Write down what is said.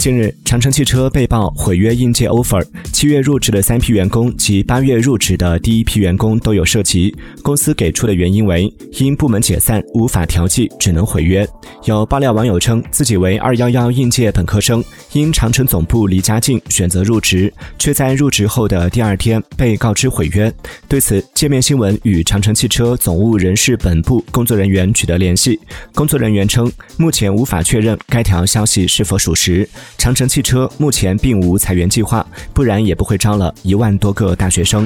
近日，长城汽车被曝毁约应届 offer，七月入职的三批员工及八月入职的第一批员工都有涉及。公司给出的原因为因部门解散无法调剂，只能毁约。有爆料网友称自己为二幺幺应届本科生，因长城总部离家近选择入职，却在入职后的第二天被告知毁约。对此，界面新闻与长城汽车总务人事本部工作人员取得联系，工作人员称目前无法确认该条消息是否属实。长城汽车目前并无裁员计划，不然也不会招了一万多个大学生。